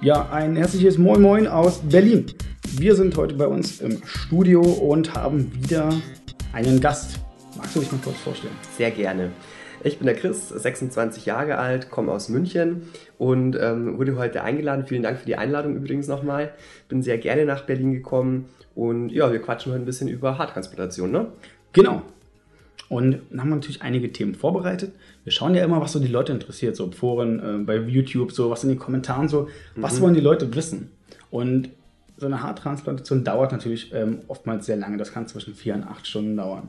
Ja, ein herzliches Moin Moin aus Berlin. Wir sind heute bei uns im Studio und haben wieder einen Gast. Magst du dich mal kurz vorstellen? Sehr gerne. Ich bin der Chris, 26 Jahre alt, komme aus München und ähm, wurde heute eingeladen. Vielen Dank für die Einladung übrigens nochmal. Bin sehr gerne nach Berlin gekommen und ja, wir quatschen heute ein bisschen über Haartransplantation, ne? Genau. Und dann haben wir natürlich einige Themen vorbereitet. Wir schauen ja immer, was so die Leute interessiert, so Foren, äh, bei YouTube, so was in den Kommentaren, so, was mhm. wollen die Leute wissen? Und so eine Haartransplantation dauert natürlich ähm, oftmals sehr lange. Das kann zwischen vier und acht Stunden dauern.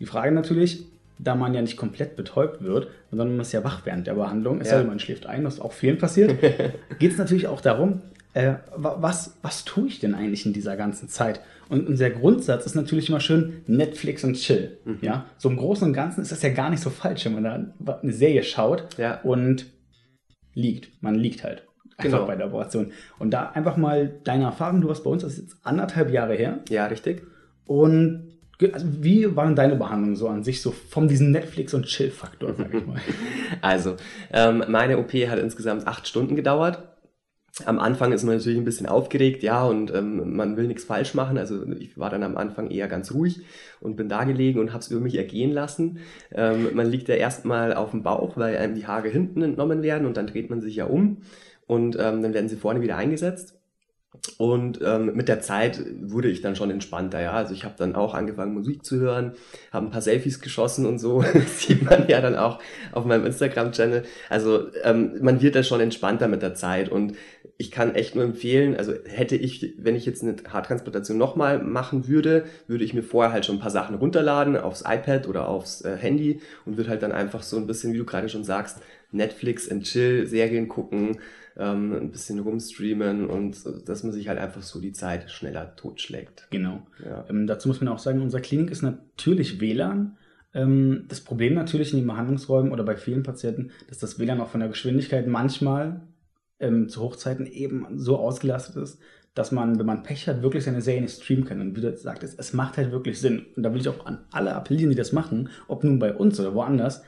Die Frage natürlich, da man ja nicht komplett betäubt wird, sondern man ist ja wach während der Behandlung, es ja. sei denn, man schläft ein, was auch vielen passiert, geht es natürlich auch darum, äh, was, was tue ich denn eigentlich in dieser ganzen Zeit? Und unser Grundsatz ist natürlich immer schön Netflix und Chill. Mhm. Ja? So im Großen und Ganzen ist das ja gar nicht so falsch, wenn man da eine Serie schaut ja. und liegt. Man liegt halt. Einfach genau. bei der Operation. Und da einfach mal deine Erfahrung, du warst bei uns, das ist jetzt anderthalb Jahre her. Ja, richtig. Und also wie war denn deine Behandlung so an sich, so von diesem Netflix- und Chill-Faktor, sag ich mal? Also, ähm, meine OP hat insgesamt acht Stunden gedauert am Anfang ist man natürlich ein bisschen aufgeregt, ja, und ähm, man will nichts falsch machen. Also ich war dann am Anfang eher ganz ruhig und bin da gelegen und habe es über mich ergehen lassen. Ähm, man liegt ja erstmal auf dem Bauch, weil einem die Haare hinten entnommen werden und dann dreht man sich ja um und ähm, dann werden sie vorne wieder eingesetzt. Und ähm, mit der Zeit wurde ich dann schon entspannter, ja. Also ich habe dann auch angefangen, Musik zu hören, habe ein paar Selfies geschossen und so. Das sieht man ja dann auch auf meinem Instagram-Channel. Also ähm, man wird dann schon entspannter mit der Zeit. Und ich kann echt nur empfehlen, also hätte ich, wenn ich jetzt eine Haartransplantation nochmal machen würde, würde ich mir vorher halt schon ein paar Sachen runterladen aufs iPad oder aufs äh, Handy und würde halt dann einfach so ein bisschen, wie du gerade schon sagst, Netflix and Chill, Serien gucken, ähm, ein bisschen rumstreamen und dass man sich halt einfach so die Zeit schneller totschlägt. Genau. Ja. Ähm, dazu muss man auch sagen, unsere Klinik ist natürlich WLAN. Ähm, das Problem natürlich in den Behandlungsräumen oder bei vielen Patienten, dass das WLAN auch von der Geschwindigkeit manchmal ähm, zu Hochzeiten eben so ausgelastet ist, dass man, wenn man Pech hat, wirklich seine Serie nicht streamen kann. Und wie du sagst, es macht halt wirklich Sinn. Und da will ich auch an alle appellieren, die das machen, ob nun bei uns oder woanders.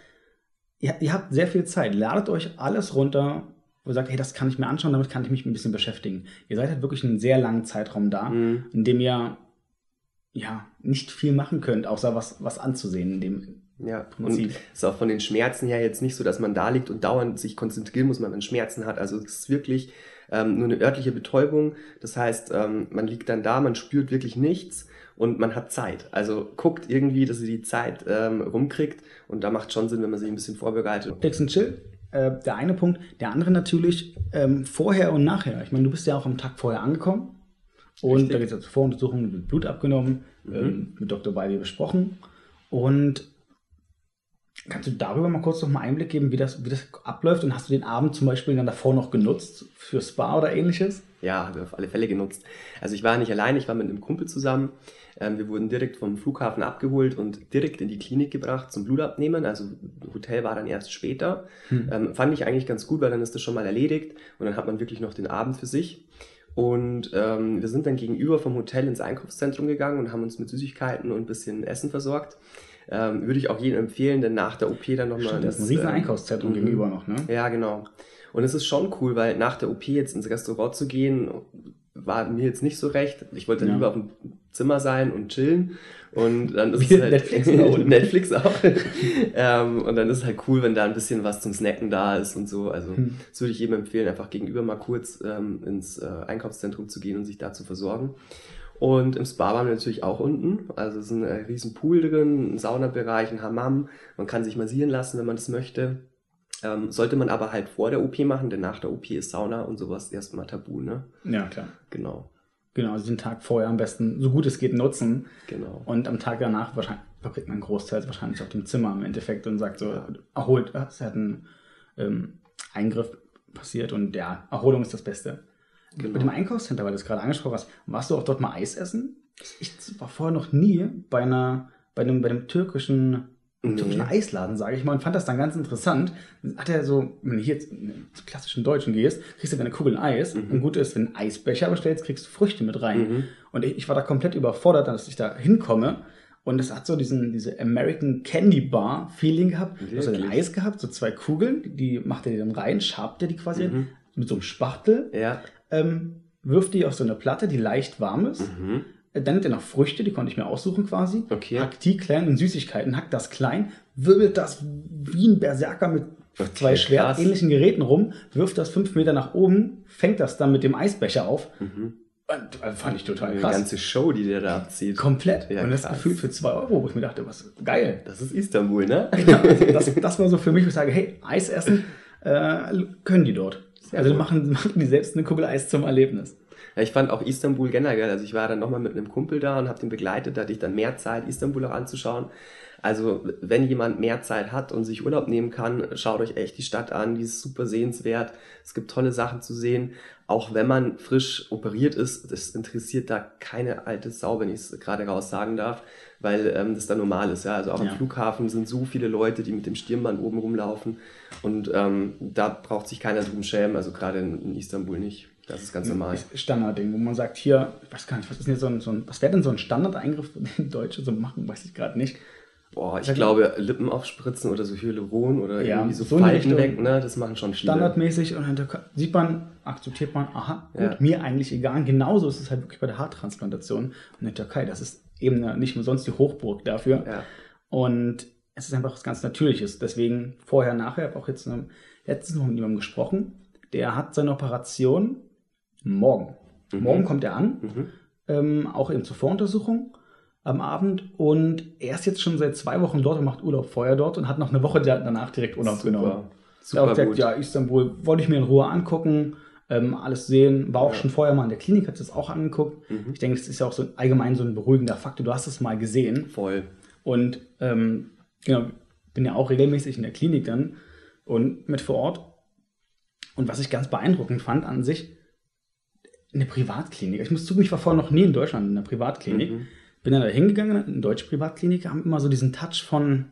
Ihr, ihr habt sehr viel Zeit. Ladet euch alles runter, wo ihr sagt, hey, das kann ich mir anschauen, damit kann ich mich ein bisschen beschäftigen. Ihr seid halt wirklich einen sehr langen Zeitraum da, mhm. in dem ihr ja nicht viel machen könnt, außer was, was anzusehen in dem ja, Prinzip. und ist auch von den Schmerzen her jetzt nicht so, dass man da liegt und dauernd sich konzentrieren muss, wenn man Schmerzen hat. Also es ist wirklich ähm, nur eine örtliche Betäubung. Das heißt, ähm, man liegt dann da, man spürt wirklich nichts und man hat Zeit. Also guckt irgendwie, dass ihr die Zeit ähm, rumkriegt und da macht schon Sinn, wenn man sich ein bisschen vorbereitet. Fix and chill. Äh, der eine Punkt. Der andere natürlich ähm, vorher und nachher. Ich meine, du bist ja auch am Tag vorher angekommen. Und Richtig. da geht es ja zur Voruntersuchung, wird Blut abgenommen, mhm. ähm, mit Dr. Beide besprochen. Und Kannst du darüber mal kurz noch mal Einblick geben, wie das, wie das abläuft? Und hast du den Abend zum Beispiel dann davor noch genutzt für Spa oder ähnliches? Ja, habe auf alle Fälle genutzt. Also ich war nicht allein, ich war mit einem Kumpel zusammen. Ähm, wir wurden direkt vom Flughafen abgeholt und direkt in die Klinik gebracht zum Blutabnehmen. Also Hotel war dann erst später. Hm. Ähm, fand ich eigentlich ganz gut, weil dann ist das schon mal erledigt und dann hat man wirklich noch den Abend für sich. Und ähm, wir sind dann gegenüber vom Hotel ins Einkaufszentrum gegangen und haben uns mit Süßigkeiten und ein bisschen Essen versorgt. Ähm, würde ich auch jedem empfehlen, denn nach der OP dann nochmal. Das ist ein riesen ähm, Einkaufszentrum ähm, gegenüber noch, ne? Ja, genau. Und es ist schon cool, weil nach der OP jetzt ins Restaurant zu gehen, war mir jetzt nicht so recht. Ich wollte dann ja. lieber auf dem Zimmer sein und chillen. Und dann ist es halt Netflix auch. Netflix auch. ähm, und dann ist es halt cool, wenn da ein bisschen was zum Snacken da ist und so. Also hm. das würde ich jedem empfehlen, einfach gegenüber mal kurz ähm, ins äh, Einkaufszentrum zu gehen und sich da zu versorgen. Und im Spa waren wir natürlich auch unten. Also es ist ein äh, riesen Pool drin, ein Saunabereich, ein Hammam. Man kann sich massieren lassen, wenn man das möchte. Ähm, sollte man aber halt vor der OP machen, denn nach der OP ist Sauna und sowas erstmal tabu, ne? Ja, klar. Genau. Genau, also den Tag vorher am besten so gut es geht nutzen. Genau. Und am Tag danach wahrscheinlich verbringt man Großteils wahrscheinlich auf dem Zimmer im Endeffekt und sagt so, erholt, es hat ein ähm, Eingriff passiert und ja, Erholung ist das Beste. Genau. Mit dem Einkaufscenter, weil du es gerade angesprochen hast, warst du auch dort mal Eis essen? Ich war vorher noch nie bei einer, bei einem, bei einem türkischen, nee. türkischen Eisladen, sage ich mal, und fand das dann ganz interessant. Hat er so, wenn du hier jetzt in klassischen Deutschen gehst, kriegst du deine Kugeln Eis. Mhm. Und gut ist, wenn du einen Eisbecher bestellst, kriegst du Früchte mit rein. Mhm. Und ich, ich war da komplett überfordert, dass ich da hinkomme. Und es hat so diesen, diese American Candy Bar Feeling gehabt. Du hast ein Eis gehabt, so zwei Kugeln, die macht er dir dann rein, schabt er die quasi, mhm mit so einem Spachtel, Ja. ähm, wirft die auf so eine Platte, die leicht warm ist. Mhm. Äh, Dann nimmt er noch Früchte, die konnte ich mir aussuchen quasi. Okay. Hackt die klein in Süßigkeiten, hackt das klein, wirbelt das wie ein Berserker mit Okay, zwei schwertähnlichen Geräten rum, wirft das fünf Meter nach oben, fängt das dann mit dem Eisbecher auf. Mhm. Und, äh, fand ich total krass. ganze Show, die der da abzieht. Komplett. Ja, und das krass. Gefühl für zwei Euro, wo ich mir dachte, was geil. Das ist Istanbul, ne? Ja, das, das war so für mich, wo ich sage, hey, Eis essen äh, können die dort. Also machen, machen die selbst eine Kugel Eis zum Erlebnis. Ja, ich fand auch Istanbul generell, also ich war dann nochmal mit einem Kumpel da und habe den begleitet, da hatte ich dann mehr Zeit, Istanbul auch anzuschauen. Also wenn jemand mehr Zeit hat und sich Urlaub nehmen kann, schaut euch echt die Stadt an, die ist super sehenswert. Es gibt tolle Sachen zu sehen. Auch wenn man frisch operiert ist, das interessiert da keine alte Sau, wenn ich es gerade raus sagen darf, weil ähm, das da normal ist. Ja? Also auch Ja. am Flughafen sind so viele Leute, die mit dem Stirnband oben rumlaufen und ähm, da braucht sich keiner drum schämen, also gerade in, in Istanbul nicht. Das ist ganz normal. Standardding, wo man sagt, hier, ich weiß gar nicht, was ist denn jetzt so ein, so ein was wäre denn so ein Standardeingriff, den Deutsche so machen, weiß ich gerade nicht. Boah, ich Sag- glaube, Lippen aufspritzen oder so Hyaluron oder Ja, irgendwie so, so Falten weg, ne? Das machen schon viele. Standardmäßig und dann sieht man, akzeptiert man, aha, gut, Ja. mir eigentlich egal. Genauso ist es halt wirklich bei der Haartransplantation in der Türkei. Das ist eben eine, nicht umsonst die Hochburg dafür. Ja. Und es ist einfach was ganz Natürliches. Deswegen vorher, nachher, ich habe auch jetzt ähm, letztens noch mit jemandem gesprochen, der hat seine Operation morgen. Mhm. Morgen kommt er an, Mhm. ähm, auch eben zur Voruntersuchung am Abend. Und er ist jetzt schon seit zwei Wochen dort und macht Urlaub vorher dort und hat noch eine Woche da- danach direkt Urlaub genommen. Super, Er hat super gesagt, gut. ja, Istanbul wollte ich mir in Ruhe angucken, ähm, alles sehen. War auch Ja. schon vorher mal in der Klinik, hat das auch angeguckt. Mhm. Ich denke, das ist ja auch so allgemein so ein beruhigender Faktor. Du hast es mal gesehen. Voll. Und ähm, genau, bin ja auch regelmäßig in der Klinik dann und mit vor Ort. Und was ich ganz beeindruckend fand an sich, eine Privatklinik. Ich muss zugeben, ich war vorher noch nie in Deutschland in einer Privatklinik. Mhm. Bin dann da hingegangen, in deutsche Privatkliniker haben immer so diesen Touch von,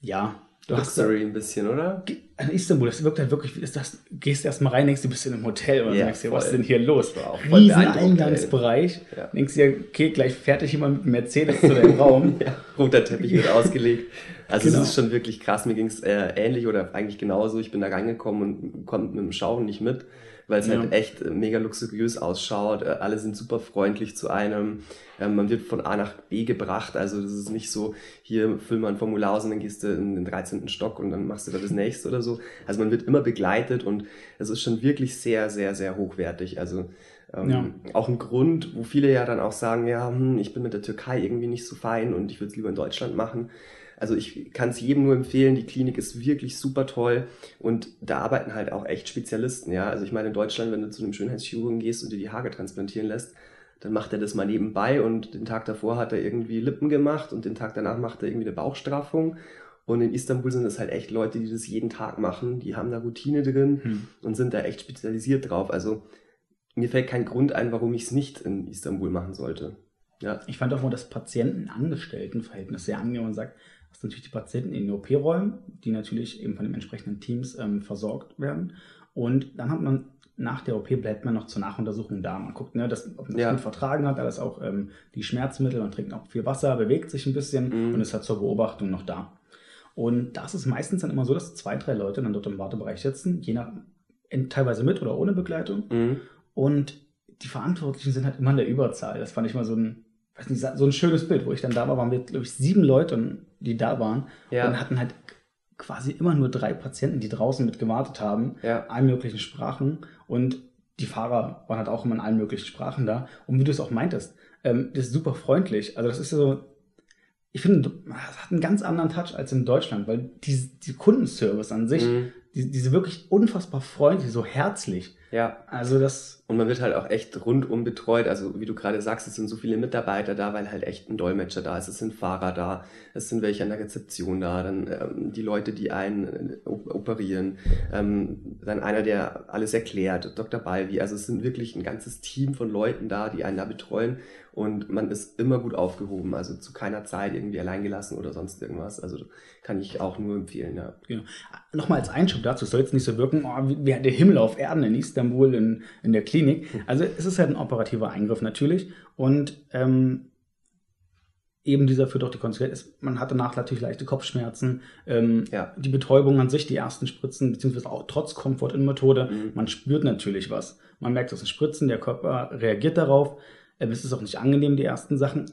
ja, du hast Luxury ein bisschen, oder? In Istanbul, das wirkt halt wirklich, ist das, gehst erst mal rein, denkst du bist in einem Hotel und Ja, denkst dir, was ist denn hier los? Riesen Eingangsbereich. Ja. Denkst dir, okay, gleich fertig jemand mit dem Mercedes zu deinem Raum. Ja, roter Teppich wird ausgelegt. Also Genau. es ist schon wirklich krass. Mir ging es äh, ähnlich oder eigentlich genauso. Ich bin da reingekommen und konnte mit dem Schauen nicht mit, weil es Ja. halt echt äh, mega luxuriös ausschaut. Äh, alle sind super freundlich zu einem. Ähm, man wird von A nach B gebracht. Also das ist nicht so, hier füll mal ein Formular aus und dann gehst du in den 13. Stock und dann machst du da das nächste oder so. Also man wird immer begleitet und es ist schon wirklich sehr, sehr, sehr hochwertig. Also ähm, Ja. auch ein Grund, wo viele ja dann auch sagen, ja, hm, ich bin mit der Türkei irgendwie nicht so fein und ich würde es lieber in Deutschland machen. Also ich kann es jedem nur empfehlen, die Klinik ist wirklich super toll und da arbeiten halt auch echt Spezialisten, ja. Also ich meine in Deutschland, wenn du zu einem Schönheitschirurgen gehst und dir die Haare transplantieren lässt, dann macht er das mal nebenbei und den Tag davor hat er irgendwie Lippen gemacht und den Tag danach macht er irgendwie eine Bauchstraffung. Und in Istanbul sind das halt echt Leute, die das jeden Tag machen, die haben da Routine drin Hm. und sind da echt spezialisiert drauf. Also mir fällt kein Grund ein, warum ich es nicht in Istanbul machen sollte. Ja, Ich fand auch mal das Patienten-Angestellten-Verhältnis sehr angenehm und sagt, dass natürlich die Patienten in den OP-Räumen, die natürlich eben von den entsprechenden Teams ähm, versorgt werden. Und dann hat man nach der OP bleibt man noch zur Nachuntersuchung da. Man guckt, ne, dass, ob man das Ja. gut vertragen hat, alles auch ähm, die Schmerzmittel, man trinkt auch viel Wasser, bewegt sich ein bisschen Mhm. und ist halt zur Beobachtung noch da. Und das ist meistens dann immer so, dass zwei, drei Leute dann dort im Wartebereich sitzen, je nach, teilweise mit oder ohne Begleitung. mhm. Und die Verantwortlichen sind halt immer in der Überzahl. Das fand ich mal so ein, weiß nicht, so ein schönes Bild, wo ich dann da war, waren wir, glaube ich, sieben Leute, die da waren Ja. und hatten halt quasi immer nur drei Patienten, die draußen mit gewartet haben, ja, in allen möglichen Sprachen. Und die Fahrer waren halt auch immer in allen möglichen Sprachen da. Und wie du es auch meintest, ähm, das ist super freundlich. Also das ist so, ich finde, das hat einen ganz anderen Touch als in Deutschland, weil die, die Kundenservice an sich, mhm. die, diese wirklich unfassbar freundlich, so herzlich. ja. Also das, Und man wird halt auch echt rundum betreut. Also wie du gerade sagst, es sind so viele Mitarbeiter da, weil halt echt ein Dolmetscher da ist, es sind Fahrer da, es sind welche an der Rezeption da, dann ähm, die Leute, die einen äh, op- operieren, ähm, dann einer, der alles erklärt, Dr. Balvi. Also es sind wirklich ein ganzes Team von Leuten da, die einen da betreuen und man ist immer gut aufgehoben. Also zu keiner Zeit irgendwie alleingelassen oder sonst irgendwas. Also kann ich auch nur empfehlen, ja. Genau. Nochmal als Einschub dazu, soll jetzt nicht so wirken, oh, wie, wie der Himmel auf Erden in Istanbul in, in der Klinik. Also es ist halt ein operativer Eingriff natürlich. Und ähm, eben dieser führt auch die Konsequenz. Man hat danach natürlich leichte Kopfschmerzen. Ähm, ja. Die Betäubung an sich, die ersten Spritzen, beziehungsweise auch trotz Komfort-In-Methode, mhm. man spürt natürlich was. Man merkt, dass es Spritzen, der Körper reagiert darauf. Ähm, es ist auch nicht angenehm, die ersten Sachen.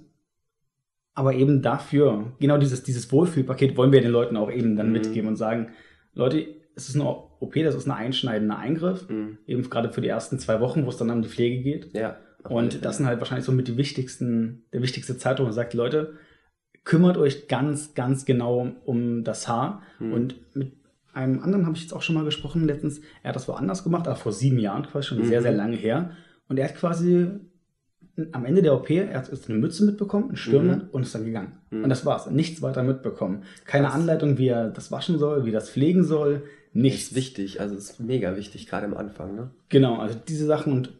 Aber eben dafür, genau dieses, dieses Wohlfühlpaket wollen wir den Leuten auch eben dann mhm. mitgeben und sagen, Leute, es ist eine OP, das ist ein einschneidender Eingriff, mhm. eben gerade für die ersten zwei Wochen, wo es dann um die Pflege geht. Ja. Und das sind halt wahrscheinlich so mit die wichtigsten, der wichtigste Zeit, wo man sagt, Leute, kümmert euch ganz, ganz genau um das Haar. Mhm. Und mit einem anderen habe ich jetzt auch schon mal gesprochen letztens. Er hat das woanders gemacht, aber vor sieben Jahren quasi schon mhm. sehr, sehr lange her. Und er hat quasi am Ende der OP, er hat eine Mütze mitbekommen, ein Stirnband mhm. und ist dann gegangen. Mhm. Und das war's. Nichts weiter mitbekommen. Keine Krass. Anleitung, wie er das waschen soll, wie er das pflegen soll. Nichts. Das ist wichtig, also es ist mega wichtig, gerade am Anfang. Ne? Genau, also diese Sachen und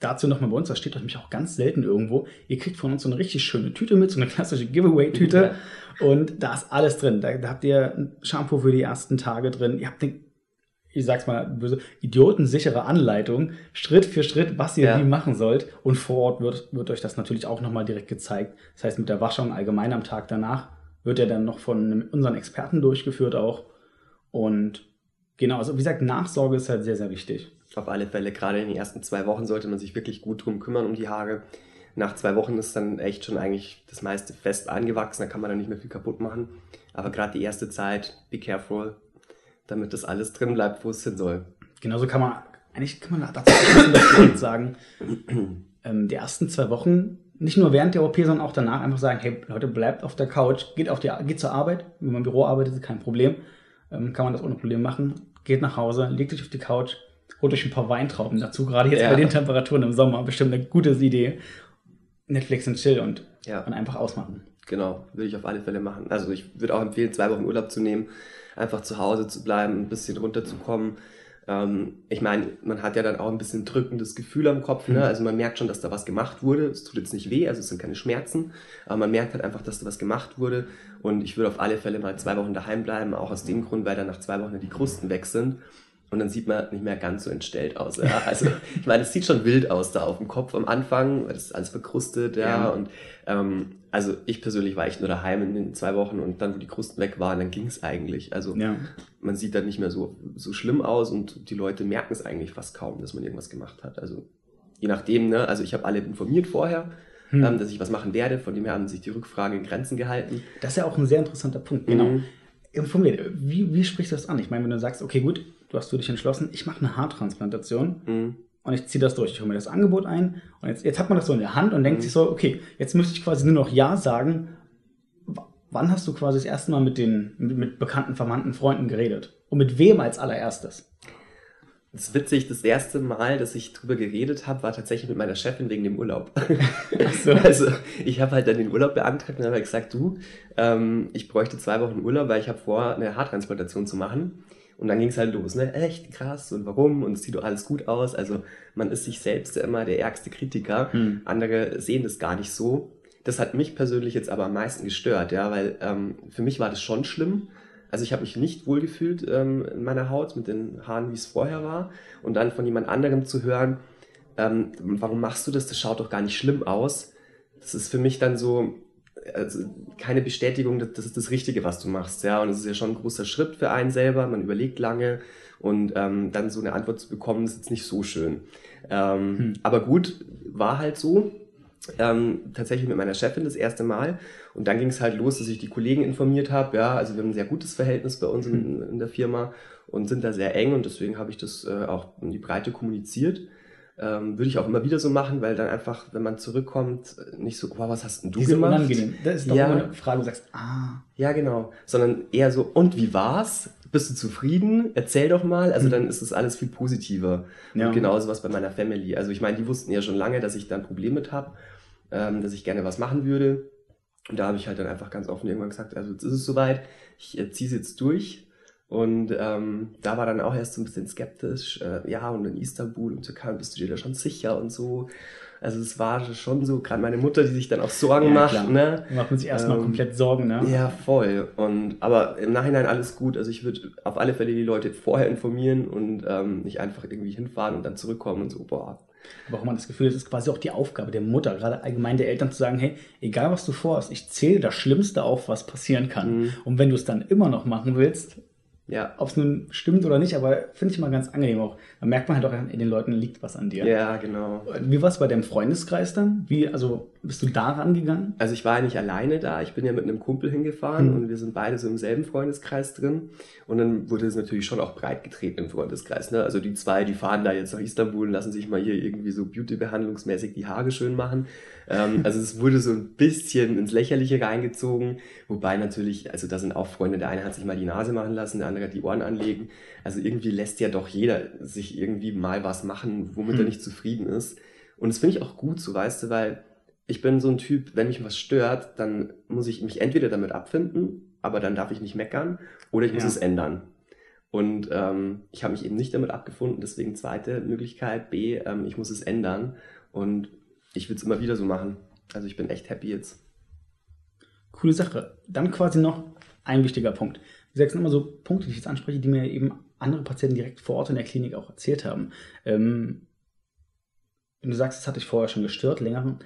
dazu nochmal bei uns, das steht euch nämlich auch ganz selten irgendwo. Ihr kriegt von uns so eine richtig schöne Tüte mit, so eine klassische Giveaway-Tüte. Ja. Und da ist alles drin. Da, da, habt ihr ein Shampoo für die ersten Tage drin. Ihr habt eine, ich sag's mal böse, idiotensichere Anleitung, Schritt für Schritt, was ihr ja. wie machen sollt. Und vor Ort wird, wird euch das natürlich auch nochmal direkt gezeigt. Das heißt, mit der Waschung allgemein am Tag danach wird er dann noch von unseren Experten durchgeführt auch. Und genau, also wie gesagt, Nachsorge ist halt sehr, sehr wichtig. Auf alle Fälle, gerade in den ersten zwei Wochen sollte man sich wirklich gut drum kümmern um die Haare. Nach zwei Wochen ist dann echt schon eigentlich das meiste fest angewachsen, da kann man dann nicht mehr viel kaputt machen. Aber gerade die erste Zeit, be careful, damit das alles drin bleibt, wo es hin soll. Genauso kann man, eigentlich kann man dazu sagen, ähm, die ersten zwei Wochen, nicht nur während der OP, sondern auch danach einfach sagen, hey Leute, bleibt auf der Couch, geht, auf die, geht zur Arbeit, wenn man im Büro arbeitet, kein Problem, ähm, kann man das ohne Problem machen, geht nach Hause, legt euch auf die Couch, holt euch ein paar Weintrauben dazu, gerade jetzt ja. bei den Temperaturen im Sommer, bestimmt eine gute Idee. Netflix und Chill und, ja. und einfach ausmachen. Genau, würde ich auf alle Fälle machen. Also ich würde auch empfehlen, zwei Wochen Urlaub zu nehmen, einfach zu Hause zu bleiben, ein bisschen runterzukommen. Ähm, ich meine, man hat ja dann auch ein bisschen drückendes Gefühl am Kopf. Ne? Mhm. Also man merkt schon, dass da was gemacht wurde. Es tut jetzt nicht weh, also es sind keine Schmerzen, aber man merkt halt einfach, dass da was gemacht wurde. Und ich würde auf alle Fälle mal zwei Wochen daheim bleiben, auch aus dem Grund, weil dann nach zwei Wochen die Krusten weg sind und dann sieht man nicht mehr ganz so entstellt aus. Ja? Also ich meine, es sieht schon wild aus da auf dem Kopf am Anfang, das ist alles verkrustet, ja. ja. Und ähm, also ich persönlich war echt nur daheim in den zwei Wochen und dann, wo die Krusten weg waren, dann ging es eigentlich. Also ja. man sieht dann nicht mehr so, so schlimm aus und die Leute merken es eigentlich fast kaum, dass man irgendwas gemacht hat. Also je nachdem, ne, also ich habe alle informiert vorher. Hm. Ähm, dass ich was machen werde, von dem her haben sich die Rückfrage in Grenzen gehalten. Das ist ja auch ein sehr interessanter Punkt, genau. Mhm. Informiert. Wie, wie sprichst du das an? Ich meine, wenn du sagst, okay, gut, du hast du dich entschlossen, ich mache eine Haartransplantation mhm. Und ich ziehe das durch. Ich hole mir das Angebot ein und jetzt, jetzt hat man das so in der Hand und denkt mhm. sich so, okay, jetzt müsste ich quasi nur noch Ja sagen. wann hast du quasi das erste Mal mit den mit, mit bekannten, verwandten Freunden geredet? Und mit wem als allererstes? Das ist witzig, das erste Mal, dass ich drüber geredet habe, war tatsächlich mit meiner Chefin wegen dem Urlaub. So. Also ich habe halt dann den Urlaub beantragt und habe gesagt, du, ähm, ich bräuchte zwei Wochen Urlaub, weil ich habe vor, eine Haartransplantation zu machen. Und dann ging es halt los, ne? Echt krass und warum? Und es sieht doch alles gut aus. Also man ist sich selbst immer der ärgste Kritiker. Hm. Andere sehen das gar nicht so. Das hat mich persönlich jetzt aber am meisten gestört, ja, weil ähm, für mich war das schon schlimm. Also ich habe mich nicht wohlgefühlt ähm, in meiner Haut mit den Haaren, wie es vorher war. Und dann von jemand anderem zu hören, ähm, warum machst du das? Das schaut doch gar nicht schlimm aus. Das ist für mich dann so, also keine Bestätigung, dass das ist das Richtige, was du machst. Ja, und es ist ja schon ein großer Schritt für einen selber. Man überlegt lange und ähm, dann so eine Antwort zu bekommen, ist jetzt nicht so schön. Ähm, hm. Aber gut, war halt so. Ähm, tatsächlich mit meiner Chefin das erste Mal. Und dann ging es halt los, dass ich die Kollegen informiert habe. Ja, also wir haben ein sehr gutes Verhältnis bei uns in, hm. in der Firma und sind da sehr eng und deswegen habe ich das äh, auch in die Breite kommuniziert. Ähm, würde ich auch immer wieder so machen, weil dann einfach, wenn man zurückkommt, nicht so, wow, was hast denn du Diese gemacht? unangenehm. Das ist doch ja. eine Frage, wo du sagst, ah. Ja, genau. Sondern eher so, und wie war's? Bist du zufrieden? Erzähl doch mal. Also mhm. dann ist das alles viel positiver. Ja. Und genauso was bei meiner Family. Also ich meine, die wussten ja schon lange, dass ich da ein Problem mit habe, ähm, dass ich gerne was machen würde. Und da habe ich halt dann einfach ganz offen irgendwann gesagt, also jetzt ist es soweit, ich äh, ziehe es jetzt durch Und ähm, da war dann auch erst so ein bisschen skeptisch, äh, ja, und in Istanbul und Türkei bist du dir da schon sicher und so. Also es war schon so, gerade meine Mutter, die sich dann auch Sorgen ja, macht. Klar. Ne? Macht man sich erstmal ähm, komplett Sorgen, ne? Ja, voll. Und aber im Nachhinein alles gut. Also ich würde auf alle Fälle die Leute vorher informieren und ähm, nicht einfach irgendwie hinfahren und dann zurückkommen und so, boah. Aber auch mal das Gefühl, es ist quasi auch die Aufgabe der Mutter, gerade allgemein der Eltern zu sagen, hey, egal was du vorhast, ich zähle das Schlimmste auf, was passieren kann. Mhm. Und wenn du es dann immer noch machen willst, ja. Ob es nun stimmt oder nicht, aber finde ich mal ganz angenehm auch. Da merkt man halt auch, in den Leuten liegt was an dir. Ja, genau. Wie war es bei deinem Freundeskreis dann? Wie, also bist du da rangegangen? Also ich war ja nicht alleine da, ich bin ja mit einem Kumpel hingefahren hm. und wir sind beide so im selben Freundeskreis drin. Und dann wurde es natürlich schon auch breit getreten im Freundeskreis. Ne? Also die zwei, die fahren da jetzt nach Istanbul und lassen sich mal hier irgendwie so Beauty-behandlungsmäßig die Haare schön machen. Ähm, also es wurde so ein bisschen ins Lächerliche reingezogen, wobei natürlich, also da sind auch Freunde, der eine hat sich mal die Nase machen lassen, der andere hat die Ohren anlegen. Also irgendwie lässt ja doch jeder sich irgendwie mal was machen, womit hm. er nicht zufrieden ist. Und das finde ich auch gut, so weißt du, weil ich bin so ein Typ, wenn mich was stört, dann muss ich mich entweder damit abfinden, aber dann darf ich nicht meckern, oder ich muss ja. es ändern. Und ähm, ich habe mich eben nicht damit abgefunden, deswegen zweite Möglichkeit, B, ähm, ich muss es ändern. Und ich will es immer wieder so machen. Also ich bin echt happy jetzt. Coole Sache. Dann quasi noch ein wichtiger Punkt. Wie gesagt, sind immer so Punkte, die ich jetzt anspreche, die mir eben andere Patienten direkt vor Ort in der Klinik auch erzählt haben. Ähm, wenn du sagst, das hat dich vorher schon gestört, länger,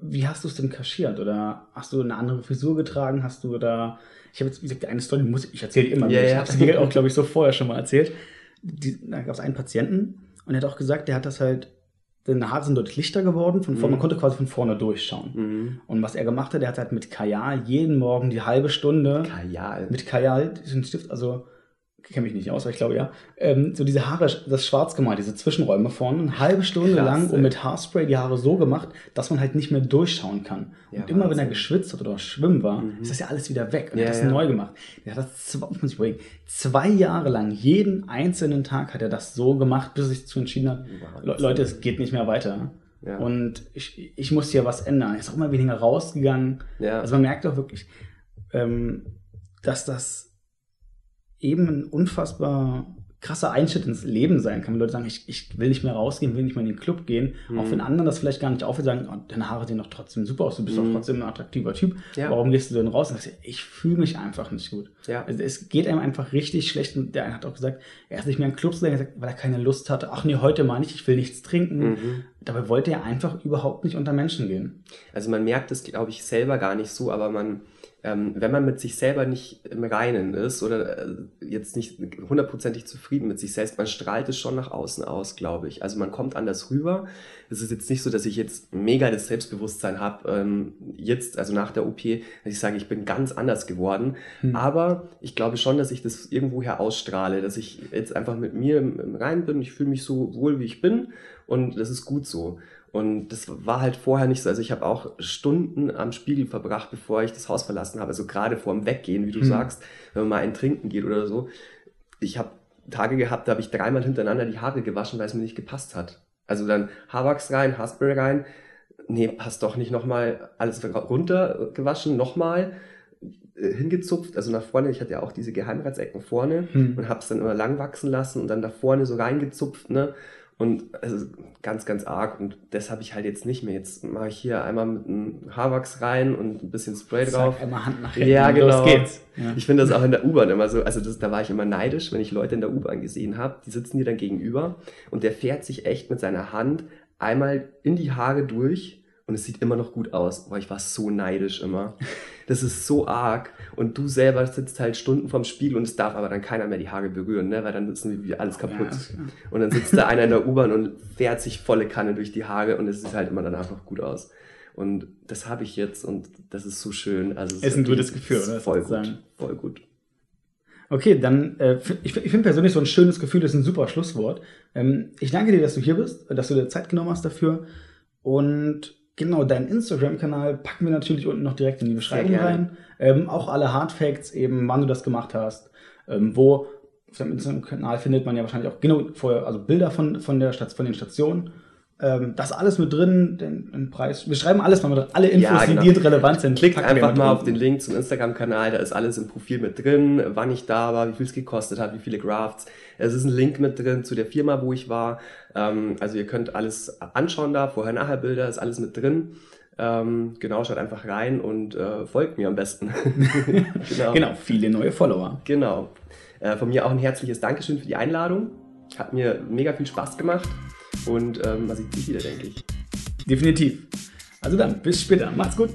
wie hast du es denn kaschiert? Oder hast du eine andere Frisur getragen? Hast du da, ich habe jetzt, wie gesagt, eine Story, muss ich, ich erzähle die immer, yeah, ich yeah. habe sie dir auch, glaube ich, so vorher schon mal erzählt. Die, da gab es einen Patienten und er hat auch gesagt, der hat das halt seine Haare sind deutlich lichter geworden. Von mhm. Man konnte quasi von vorne durchschauen. Mhm. Und was er gemacht hat, er hat halt mit Kajal jeden Morgen die halbe Stunde. Kajal. Mit Kajal, diesen Stift, also kenne mich nicht aus, aber ich glaube ja, ähm, so diese Haare, das schwarz gemalt, diese Zwischenräume vorne, eine halbe Stunde Krass, lang und mit Haarspray die Haare so gemacht, dass man halt nicht mehr durchschauen kann. Ja, und immer Wahnsinn. wenn er geschwitzt hat oder schwimmen war, mhm. ist das ja alles wieder weg und ja, er hat das ja. neu gemacht. Er hat das zwei, muss ich überlegen, zwei Jahre lang, jeden einzelnen Tag hat er das so gemacht, bis er sich zu entschieden hat, Le Leute, es geht nicht mehr weiter. Ja. Und ich, ich muss hier was ändern. Er ist auch immer weniger rausgegangen. Ja. Also man merkt auch wirklich, ähm, dass das eben ein unfassbar krasser Einschnitt ins Leben sein kann. Wenn Leute sagen, ich, ich will nicht mehr rausgehen, will nicht mehr in den Club gehen. Mhm. Auch wenn anderen das vielleicht gar nicht auffällt, sagen, oh, deine Haare sehen doch trotzdem super aus, du bist mhm. doch trotzdem ein attraktiver Typ. Ja. Warum gehst du denn raus? Und ich, ich fühle mich einfach nicht gut. Ja. Also es geht einem einfach richtig schlecht. Und der eine hat auch gesagt, er ist nicht mehr in Clubs gegangen, weil er keine Lust hatte. Ach nee, heute mal nicht, ich will nichts trinken. Mhm. Dabei wollte er einfach überhaupt nicht unter Menschen gehen. Also man merkt es, glaube ich, selber gar nicht so, aber man ähm, wenn man mit sich selber nicht im Reinen ist oder äh, jetzt nicht hundertprozentig zufrieden mit sich selbst, man strahlt es schon nach außen aus, glaube ich. Also man kommt anders rüber. Es ist jetzt nicht so, dass ich jetzt mega das Selbstbewusstsein habe, ähm, jetzt, also nach der OP, dass ich sage, ich bin ganz anders geworden. Hm. Aber ich glaube schon, dass ich das irgendwoher ausstrahle, dass ich jetzt einfach mit mir im, im Reinen bin. Ich fühle mich so wohl, wie ich bin und das ist gut so. Und das war halt vorher nicht so. Also ich habe auch Stunden am Spiegel verbracht, bevor ich das Haus verlassen habe. Also gerade vor dem Weggehen, wie du hm. sagst, wenn man mal ein Trinken geht oder so. Ich habe Tage gehabt, da habe ich dreimal hintereinander die Haare gewaschen, weil es mir nicht gepasst hat. Also dann Haarwachs rein, Haarspray rein. Nee, passt doch nicht nochmal alles runter gewaschen, nochmal äh, hingezupft, also nach vorne, ich hatte ja auch diese Geheimratsecken vorne hm. und habe es dann immer lang wachsen lassen und dann da vorne so reingezupft, ne? Und also ganz, ganz arg. Und das habe ich halt jetzt nicht mehr. Jetzt mache ich hier einmal mit einem Haarwachs rein und ein bisschen Spray drauf. Sag einmal Hand nach hinten. Ja, genau. Los geht's. Ja. Ich finde das auch in der U-Bahn immer so. Also das, da war ich immer neidisch, wenn ich Leute in der U-Bahn gesehen habe. Die sitzen dir dann gegenüber und der fährt sich echt mit seiner Hand einmal in die Haare durch und es sieht immer noch gut aus. Boah, ich war so neidisch immer. Das ist so arg. Und du selber sitzt halt Stunden vorm Spiegel und es darf aber dann keiner mehr die Haare berühren, ne? weil dann ist irgendwie alles kaputt. Ja, und dann sitzt da einer in der U-Bahn und fährt sich volle Kanne durch die Haare und es sieht halt immer danach noch gut aus. Und das habe ich jetzt und das ist so schön. Also es ist ein gutes Gefühl, oder? Voll gut. Sagen. Voll gut. Okay, dann, äh, ich, ich finde persönlich so ein schönes Gefühl, das ist ein super Schlusswort. Ähm, ich danke dir, dass du hier bist, dass du dir Zeit genommen hast dafür. Und Genau, deinen Instagram-Kanal packen wir natürlich unten noch direkt in die Beschreibung rein. Ähm, auch alle Hardfacts, eben wann du das gemacht hast, ähm, wo auf deinem Instagram-Kanal findet man ja wahrscheinlich auch genau vorher, also Bilder von, von der Station, von den Stationen Ähm, das alles mit drin, den, den, Preis. Wir schreiben alles mal mit drin. Alle Infos, Ja, genau. die dir relevant sind. Klickt einfach mal auf den Link zum Instagram-Kanal, da ist alles im Profil mit drin, wann ich da war, wie viel es gekostet hat, wie viele Grafts. Es ist ein Link mit drin zu der Firma, wo ich war. Ähm, also ihr könnt alles anschauen da, vorher-nachher-Bilder, ist alles mit drin. Ähm, genau, schaut einfach rein und äh, folgt mir am besten. genau. Genau, viele neue Follower. Genau. Äh, von mir auch ein herzliches Dankeschön für die Einladung. Hat mir mega viel Spaß gemacht und ähm, man sieht sich wieder, denke ich. Definitiv. Also dann, bis später. Macht's gut.